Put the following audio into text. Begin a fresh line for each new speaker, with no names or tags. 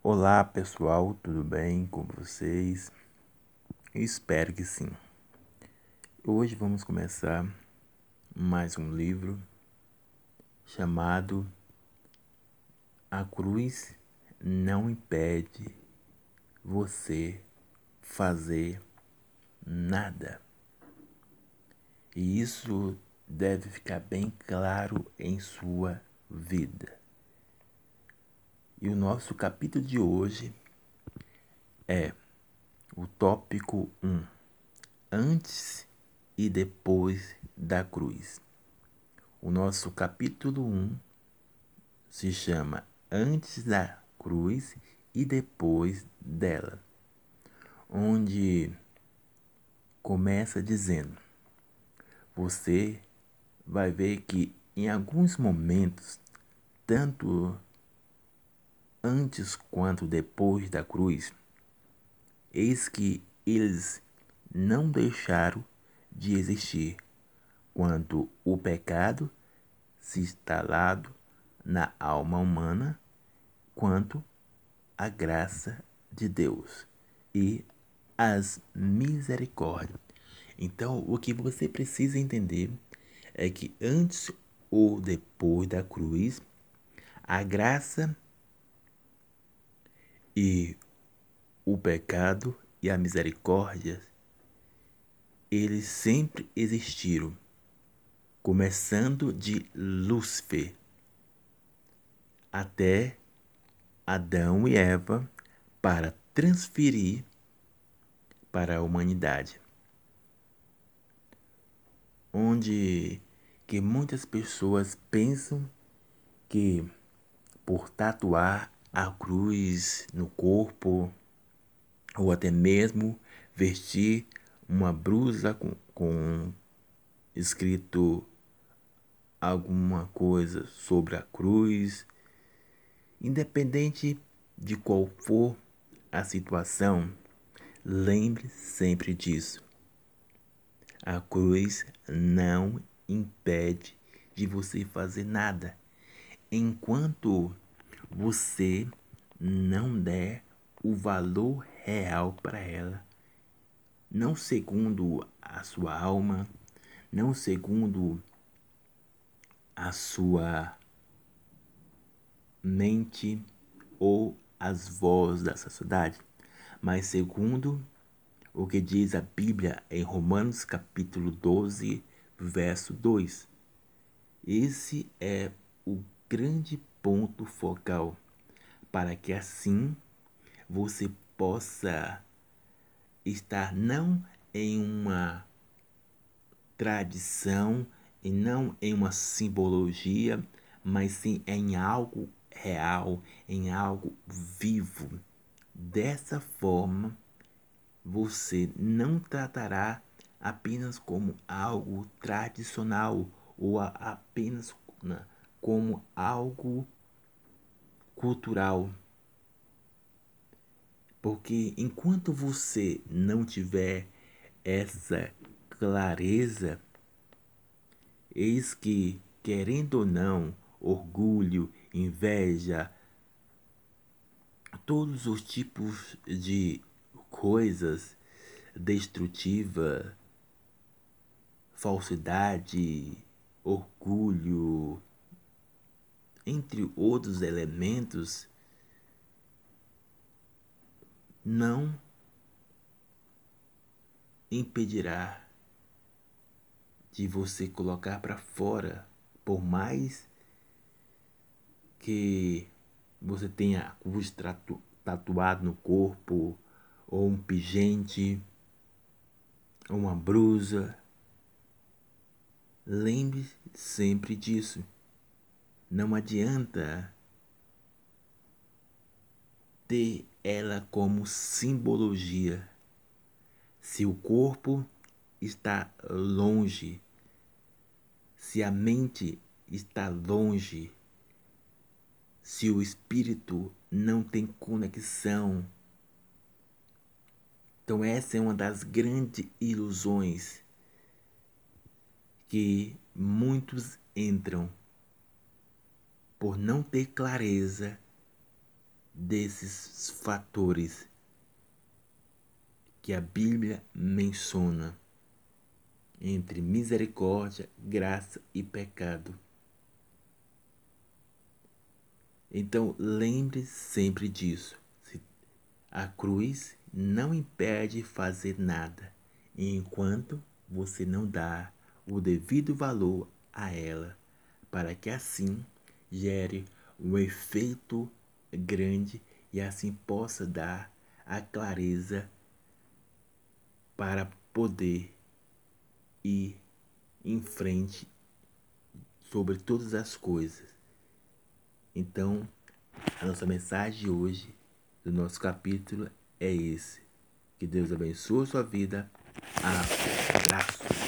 Olá pessoal, tudo bem com vocês? espero que sim. Hoje vamos começar mais um livro chamado A Cruz Não Impede Você Fazer Nada. E isso deve ficar bem claro em sua vida. E o nosso capítulo de hoje é o tópico 1: Antes e depois da cruz. O nosso capítulo 1 se chama Antes da cruz e depois dela, onde começa dizendo: Você vai ver que em alguns momentos, tanto antes quanto depois da cruz, eis que eles não deixaram de existir quando o pecado se instalado na alma humana, quanto a graça de Deus e as misericórdias. Então, o que você precisa entender é que antes ou depois da cruz, a graça e o pecado e a misericórdia, eles sempre existiram, começando de Lúcifer até Adão e Eva para transferir para a humanidade. Onde que muitas pessoas pensam que por tatuar a cruz no corpo, ou até mesmo vestir uma blusa com, com escrito alguma coisa sobre a cruz, independente de qual for a situação, lembre sempre disso. A cruz não impede de você fazer nada enquanto você não der o valor real para ela, não segundo a sua alma, não segundo a sua mente ou as vozes da sociedade, mas segundo o que diz a Bíblia em Romanos capítulo 12, verso 2. Esse é o grande ponto focal, para que assim você possa estar não em uma tradição e não em uma simbologia, mas sim em algo real, em algo vivo. Dessa forma, você não tratará apenas como algo tradicional ou apenas né, como algo cultural. Porque enquanto você não tiver essa clareza, eis que, querendo ou não, orgulho, inveja, todos os tipos de coisas destrutivas, falsidade, orgulho, entre outros elementos, não impedirá de você colocar para fora, por mais que você tenha cruz tatuado no corpo, ou um pingente, ou uma brusa. Lembre sempre disso. Não adianta ter ela como simbologia. Se o corpo está longe, se a mente está longe, se o espírito não tem conexão. Então, essa é uma das grandes ilusões que muitos entram por não ter clareza desses fatores que a Bíblia menciona entre misericórdia, graça e pecado. Então lembre sempre disso. A cruz não impede fazer nada enquanto você não dá o devido valor a ela, para que assim gere um efeito grande e assim possa dar a clareza para poder ir em frente sobre todas as coisas. Então, a nossa mensagem de hoje, do nosso capítulo, é esse. Que Deus abençoe a sua vida. Abraço.